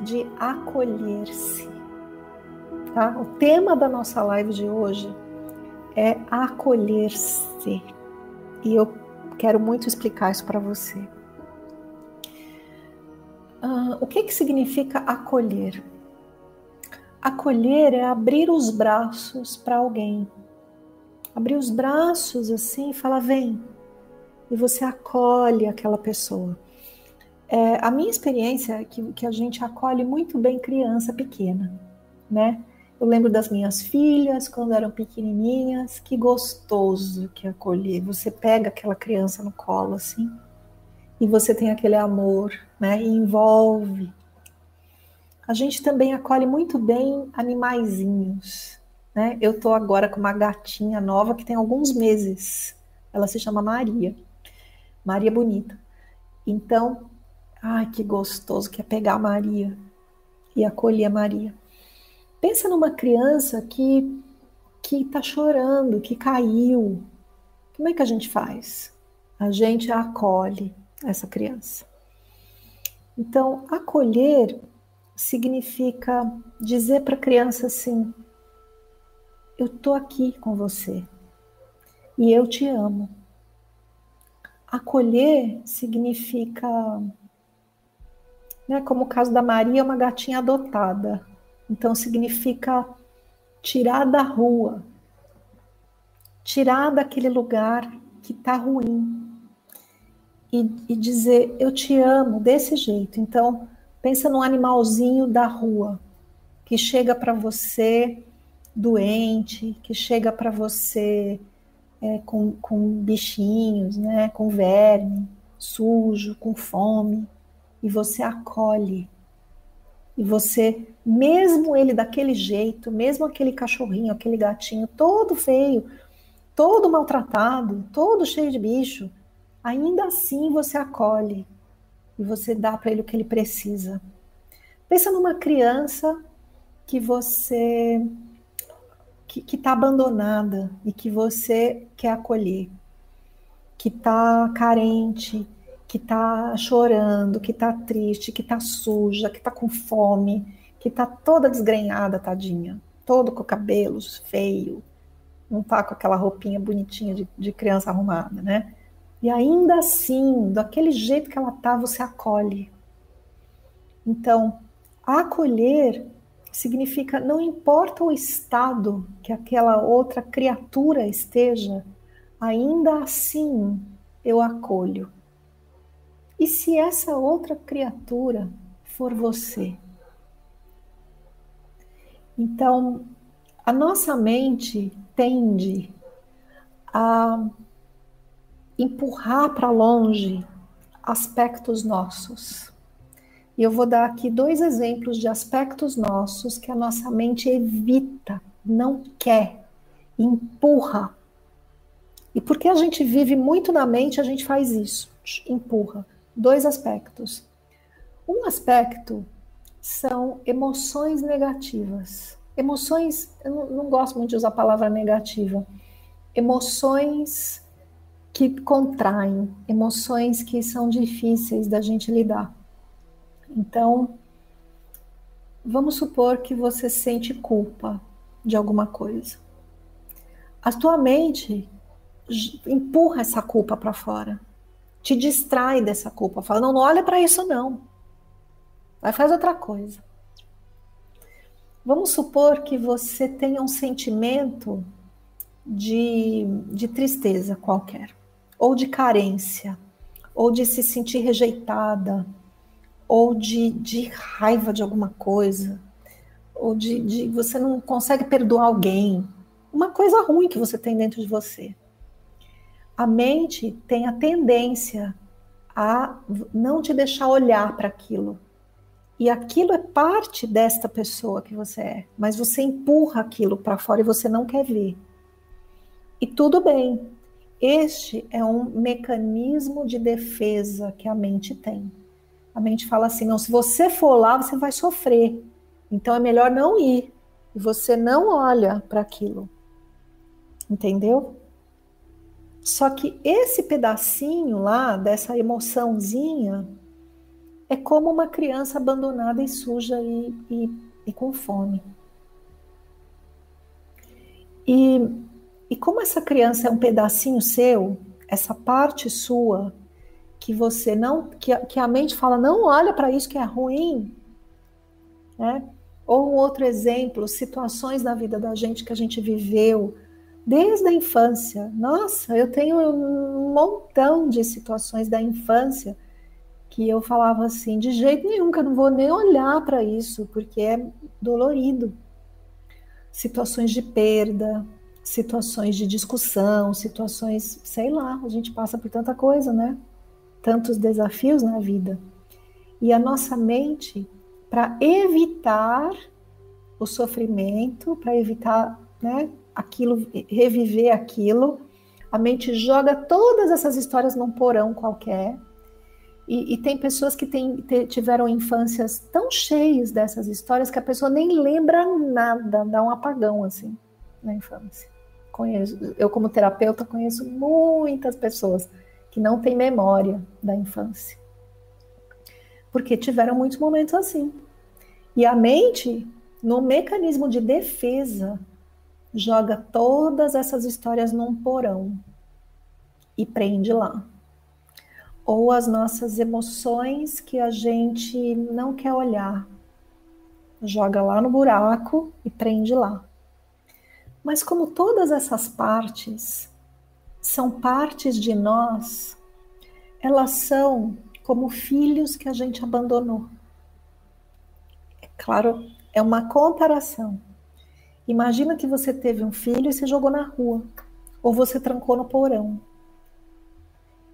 de acolher-se. Tá? O tema da nossa live de hoje é acolher-se. E eu quero muito explicar isso para você. Uh, o que, que significa acolher? Acolher é abrir os braços para alguém. Abrir os braços assim e falar: vem. E você acolhe aquela pessoa. É, a minha experiência é que, que a gente acolhe muito bem criança pequena, né? Eu lembro das minhas filhas quando eram pequenininhas, que gostoso que acolher. Você pega aquela criança no colo assim e você tem aquele amor, né? E envolve. A gente também acolhe muito bem animaizinhos, né? Eu tô agora com uma gatinha nova que tem alguns meses. Ela se chama Maria. Maria Bonita. Então, Ai, que gostoso que é pegar a Maria e acolher a Maria. Pensa numa criança que que está chorando, que caiu. Como é que a gente faz? A gente acolhe essa criança. Então, acolher significa dizer para a criança assim: eu estou aqui com você e eu te amo. Acolher significa né? Como o caso da Maria, uma gatinha adotada. Então significa tirar da rua, tirar daquele lugar que está ruim e, e, dizer eu te amo desse jeito. Então pensa num animalzinho da rua que chega para você doente, que chega para você é, com, com bichinhos, né, com verme, sujo, com fome e você acolhe. E você, mesmo ele daquele jeito, mesmo aquele cachorrinho, aquele gatinho todo feio, todo maltratado, todo cheio de bicho, ainda assim você acolhe e você dá para ele o que ele precisa. Pensa numa criança que você que está abandonada e que você quer acolher, que está carente, que está chorando, que está triste, que está suja, que está com fome, que está toda desgrenhada, tadinha, todo com cabelos feio, não está com aquela roupinha bonitinha de, de criança arrumada, né? E ainda assim, daquele jeito que ela está, você acolhe. Então, acolher significa não importa o estado que aquela outra criatura esteja, ainda assim eu acolho. E se essa outra criatura for você? Então, a nossa mente tende a empurrar para longe aspectos nossos. E eu vou dar aqui dois exemplos de aspectos nossos que a nossa mente evita, não quer, empurra. E porque a gente vive muito na mente, a gente faz isso, empurra dois aspectos. Um aspecto são emoções negativas. Emoções, eu não, não gosto muito de usar a palavra negativa. Emoções que contraem, emoções que são difíceis da gente lidar. Então, vamos supor que você sente culpa de alguma coisa. A tua mente empurra essa culpa para fora te distrai dessa culpa. Fala, não, não olha para isso não. Vai fazer outra coisa. Vamos supor que você tenha um sentimento de, de tristeza qualquer, ou de carência, ou de se sentir rejeitada, ou de, de raiva de alguma coisa, ou de, de você não consegue perdoar alguém. Uma coisa ruim que você tem dentro de você a mente tem a tendência a não te deixar olhar para aquilo. E aquilo é parte desta pessoa que você é, mas você empurra aquilo para fora e você não quer ver. E tudo bem. Este é um mecanismo de defesa que a mente tem. A mente fala assim: não, se você for lá, você vai sofrer. Então é melhor não ir. E você não olha para aquilo. Entendeu? Só que esse pedacinho lá, dessa emoçãozinha, é como uma criança abandonada e suja e, e, e com fome. E, e como essa criança é um pedacinho seu, essa parte sua, que você não, que, que a mente fala, não olha para isso que é ruim, né? Ou um outro exemplo, situações na vida da gente que a gente viveu desde a infância. Nossa, eu tenho um montão de situações da infância que eu falava assim, de jeito nenhum, que eu não vou nem olhar para isso, porque é dolorido. Situações de perda, situações de discussão, situações, sei lá, a gente passa por tanta coisa, né? Tantos desafios na vida. E a nossa mente, para evitar o sofrimento, para evitar, né, aquilo, reviver aquilo, a mente joga todas essas histórias num porão qualquer e, e tem pessoas que tem, tiveram infâncias tão cheias dessas histórias que a pessoa nem lembra nada, dá um apagão assim na infância. Conheço, eu como terapeuta conheço muitas pessoas que não têm memória da infância. Porque tiveram muitos momentos assim. E a mente, no mecanismo de defesa, joga todas essas histórias num porão e prende lá ou as nossas emoções que a gente não quer olhar. Joga lá no buraco e prende lá. Mas como todas essas partes são partes de nós, elas são como filhos que a gente abandonou. É claro, é uma comparação. Imagina que você teve um filho e se jogou na rua, ou você trancou no porão.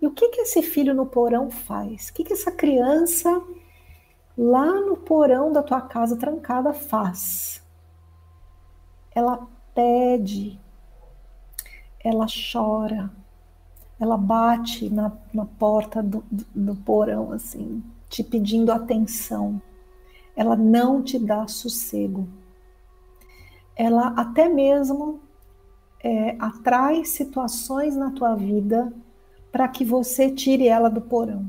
E o que, que esse filho no porão faz? O que, que essa criança lá no porão da tua casa trancada faz? Ela pede, ela chora, ela bate na, na porta do, do, do porão, assim, te pedindo atenção. Ela não te dá sossego. Ela até mesmo é, atrai situações na tua vida para que você tire ela do porão.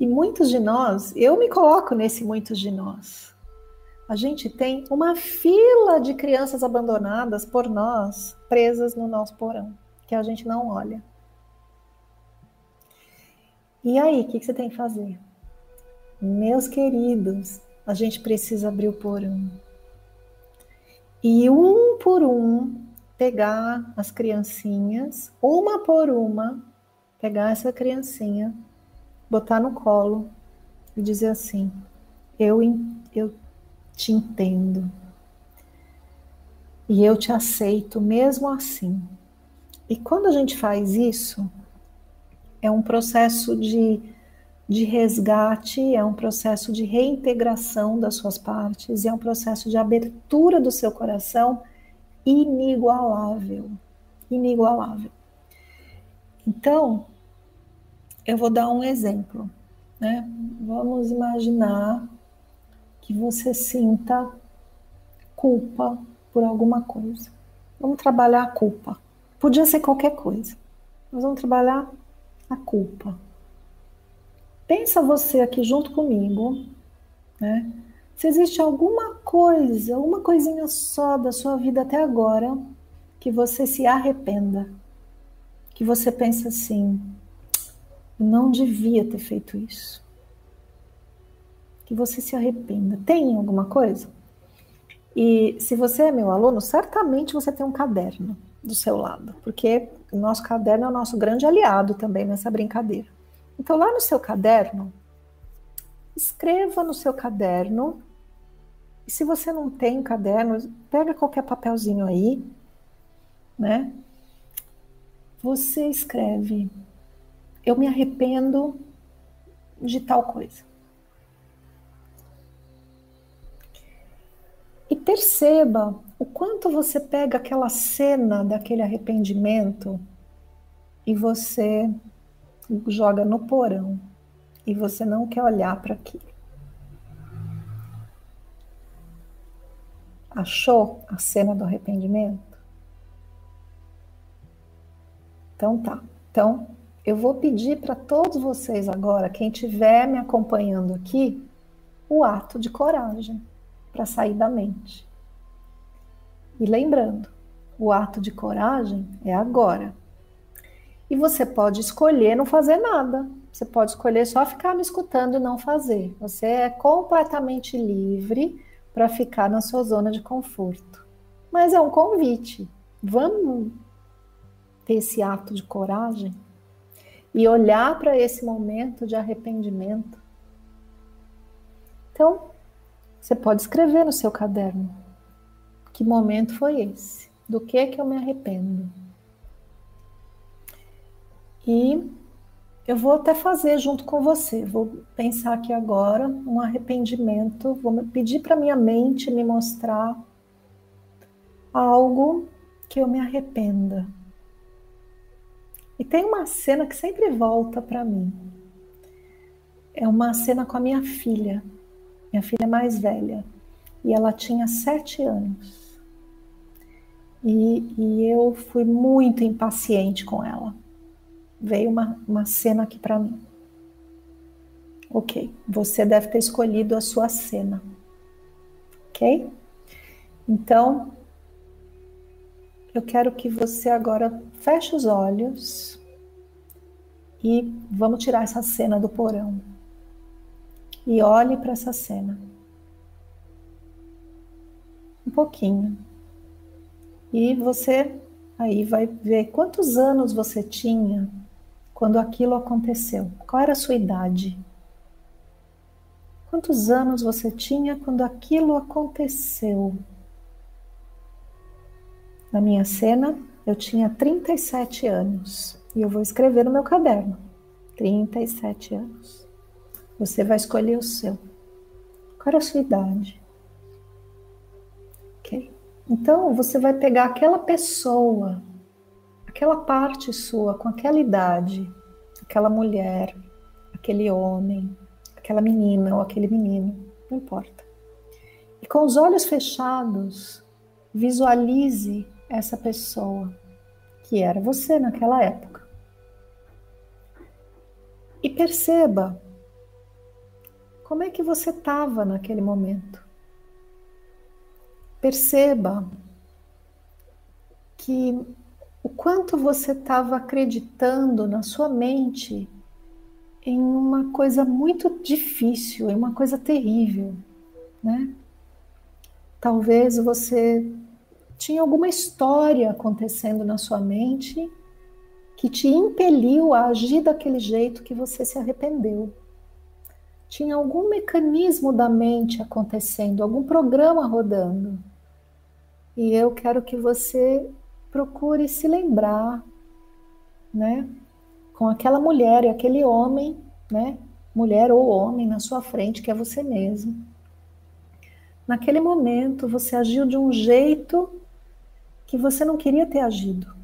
E muitos de nós, eu me coloco nesse muitos de nós. A gente tem uma fila de crianças abandonadas por nós, presas no nosso porão, que a gente não olha. E aí, o que, que você tem que fazer? Meus queridos, a gente precisa abrir o porão. E um por um, pegar as criancinhas, uma por uma, pegar essa criancinha, botar no colo e dizer assim: eu, eu te entendo. E eu te aceito mesmo assim. E quando a gente faz isso, é um processo de, de resgate, é um processo de reintegração das suas partes, é um processo de abertura do seu coração inigualável. Inigualável. Então, eu vou dar um exemplo. Né? Vamos imaginar que você sinta culpa por alguma coisa. Vamos trabalhar a culpa. Podia ser qualquer coisa. Nós vamos trabalhar a culpa. Pensa você aqui junto comigo, né? Se existe alguma coisa, uma coisinha só da sua vida até agora que você se arrependa, que você pensa assim, não devia ter feito isso. Que você se arrependa. Tem alguma coisa? E se você é meu aluno, certamente você tem um caderno do seu lado, porque o nosso caderno é o nosso grande aliado também nessa brincadeira. Então, lá no seu caderno, escreva no seu caderno. E se você não tem caderno, pega qualquer papelzinho aí, né? Você escreve: Eu me arrependo de tal coisa. E perceba o quanto você pega aquela cena daquele arrependimento e você joga no porão e você não quer olhar para aquilo. Achou a cena do arrependimento? Então tá. Então, eu vou pedir para todos vocês agora, quem estiver me acompanhando aqui, o ato de coragem para sair da mente. E lembrando, o ato de coragem é agora. E você pode escolher não fazer nada. Você pode escolher só ficar me escutando e não fazer. Você é completamente livre para ficar na sua zona de conforto. Mas é um convite. Vamos ter esse ato de coragem e olhar para esse momento de arrependimento. Então, você pode escrever no seu caderno que momento foi esse, do que que eu me arrependo. E eu vou até fazer junto com você. Vou pensar aqui agora um arrependimento, vou pedir para minha mente me mostrar algo que eu me arrependa. E tem uma cena que sempre volta para mim. É uma cena com a minha filha, minha filha mais velha, e ela tinha sete anos. E, e eu fui muito impaciente com ela veio uma, uma cena aqui para mim. Ok, você deve ter escolhido a sua cena. Ok? Então, eu quero que você agora feche os olhos e vamos tirar essa cena do porão. E olhe para essa cena. Um pouquinho. E você aí vai ver quantos anos você tinha quando aquilo aconteceu? Qual era a sua idade? Quantos anos você tinha quando aquilo aconteceu? Na minha cena, eu tinha 37 anos e eu vou escrever no meu caderno: 37 anos. Você vai escolher o seu. Qual era a sua idade? Ok. Então, você vai pegar aquela pessoa aquela parte sua com aquela idade, aquela mulher, aquele homem, aquela menina ou aquele menino, não importa. E com os olhos fechados, visualize essa pessoa que era você naquela época. E perceba como é que você estava naquele momento. Perceba que quanto você estava acreditando na sua mente em uma coisa muito difícil, em uma coisa terrível, né? Talvez você tinha alguma história acontecendo na sua mente que te impeliu a agir daquele jeito que você se arrependeu. Tinha algum mecanismo da mente acontecendo, algum programa rodando. E eu quero que você procure se lembrar, né, com aquela mulher e aquele homem, né, mulher ou homem na sua frente, que é você mesmo. Naquele momento você agiu de um jeito que você não queria ter agido.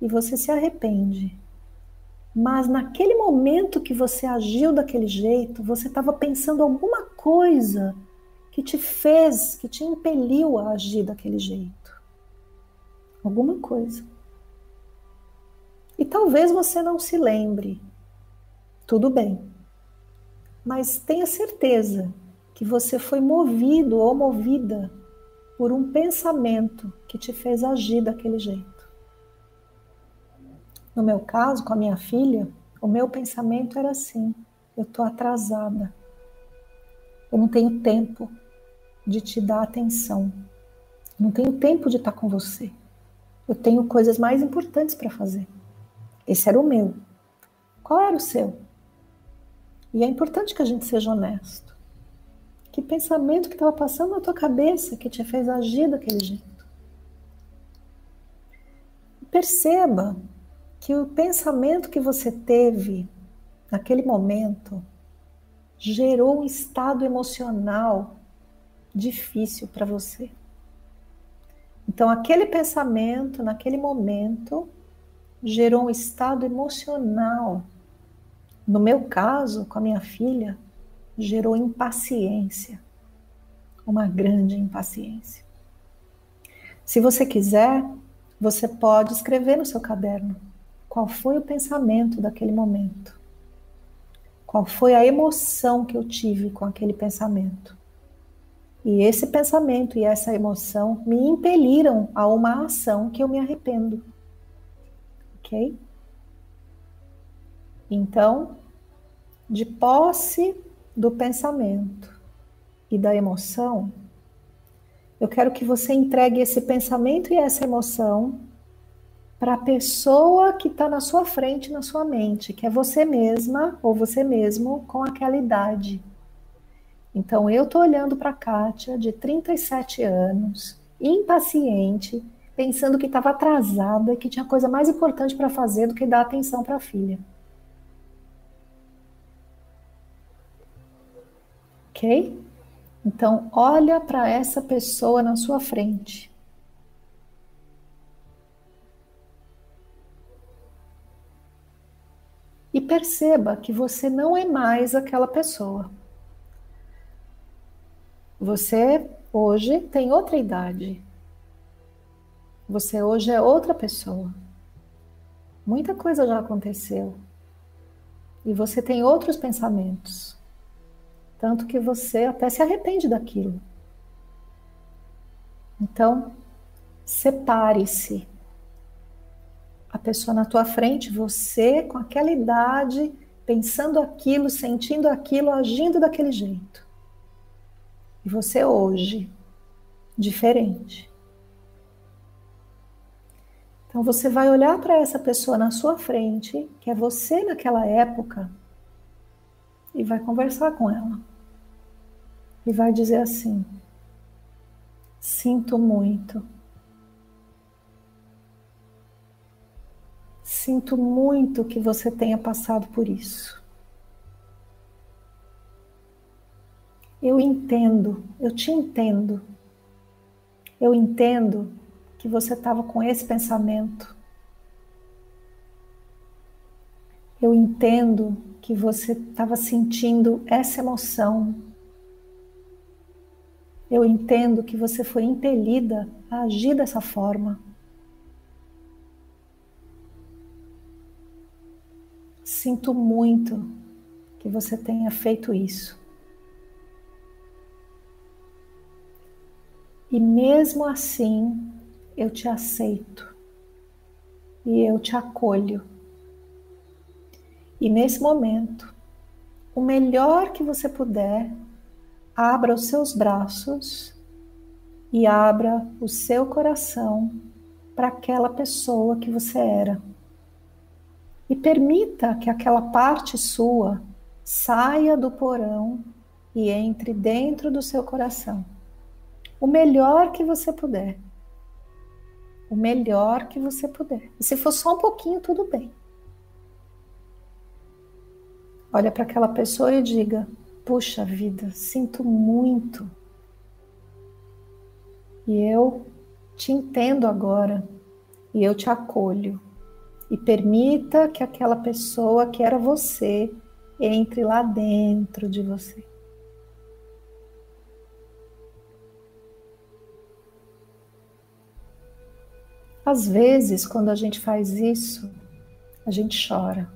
E você se arrepende. Mas naquele momento que você agiu daquele jeito, você estava pensando alguma coisa que te fez, que te impeliu a agir daquele jeito alguma coisa. E talvez você não se lembre. Tudo bem. Mas tenha certeza que você foi movido ou movida por um pensamento que te fez agir daquele jeito. No meu caso, com a minha filha, o meu pensamento era assim: eu estou atrasada. Eu não tenho tempo de te dar atenção. não tenho tempo de estar com você. Eu tenho coisas mais importantes para fazer. Esse era o meu. Qual era o seu? E é importante que a gente seja honesto. Que pensamento que estava passando na tua cabeça que te fez agir daquele jeito? Perceba que o pensamento que você teve naquele momento gerou um estado emocional difícil para você. Então, aquele pensamento, naquele momento, gerou um estado emocional. No meu caso, com a minha filha, gerou impaciência, uma grande impaciência. Se você quiser, você pode escrever no seu caderno qual foi o pensamento daquele momento. Qual foi a emoção que eu tive com aquele pensamento? E esse pensamento e essa emoção me impeliram a uma ação que eu me arrependo. Ok? Então, de posse do pensamento e da emoção, eu quero que você entregue esse pensamento e essa emoção para a pessoa que está na sua frente, na sua mente, que é você mesma ou você mesmo com aquela idade. Então eu estou olhando para a Kátia, de 37 anos, impaciente, pensando que estava atrasada, que tinha coisa mais importante para fazer do que dar atenção para a filha. Ok? Então, olha para essa pessoa na sua frente. E perceba que você não é mais aquela pessoa. Você hoje tem outra idade. Você hoje é outra pessoa. Muita coisa já aconteceu. E você tem outros pensamentos. Tanto que você até se arrepende daquilo. Então, separe-se. A pessoa na tua frente, você com aquela idade, pensando aquilo, sentindo aquilo, agindo daquele jeito. E você hoje, diferente. Então você vai olhar para essa pessoa na sua frente, que é você naquela época, e vai conversar com ela. E vai dizer assim: Sinto muito. Sinto muito que você tenha passado por isso. Eu entendo, eu te entendo. Eu entendo que você estava com esse pensamento. Eu entendo que você estava sentindo essa emoção. Eu entendo que você foi impelida a agir dessa forma. Sinto muito que você tenha feito isso. E mesmo assim, eu te aceito e eu te acolho. E nesse momento, o melhor que você puder, abra os seus braços e abra o seu coração para aquela pessoa que você era. E permita que aquela parte sua saia do porão e entre dentro do seu coração. O melhor que você puder. O melhor que você puder. E se for só um pouquinho, tudo bem. Olha para aquela pessoa e diga: Puxa vida, sinto muito. E eu te entendo agora e eu te acolho. E permita que aquela pessoa que era você entre lá dentro de você. Às vezes, quando a gente faz isso, a gente chora.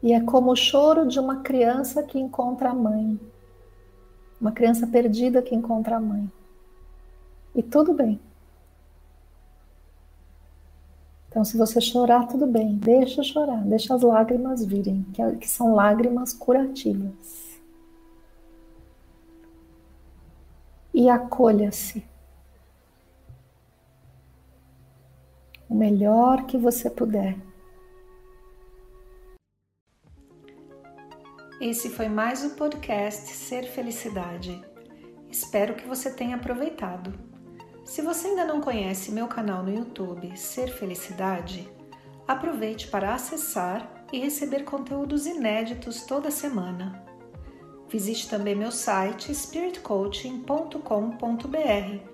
E é como o choro de uma criança que encontra a mãe. Uma criança perdida que encontra a mãe. E tudo bem. Então, se você chorar, tudo bem. Deixa chorar, deixa as lágrimas virem, que, são lágrimas curativas. E acolha-se. O melhor que você puder. Esse foi mais o podcast Ser Felicidade. Espero que você tenha aproveitado. Se você ainda não conhece meu canal no YouTube Ser Felicidade, aproveite para acessar e receber conteúdos inéditos toda semana. Visite também meu site spiritcoaching.com.br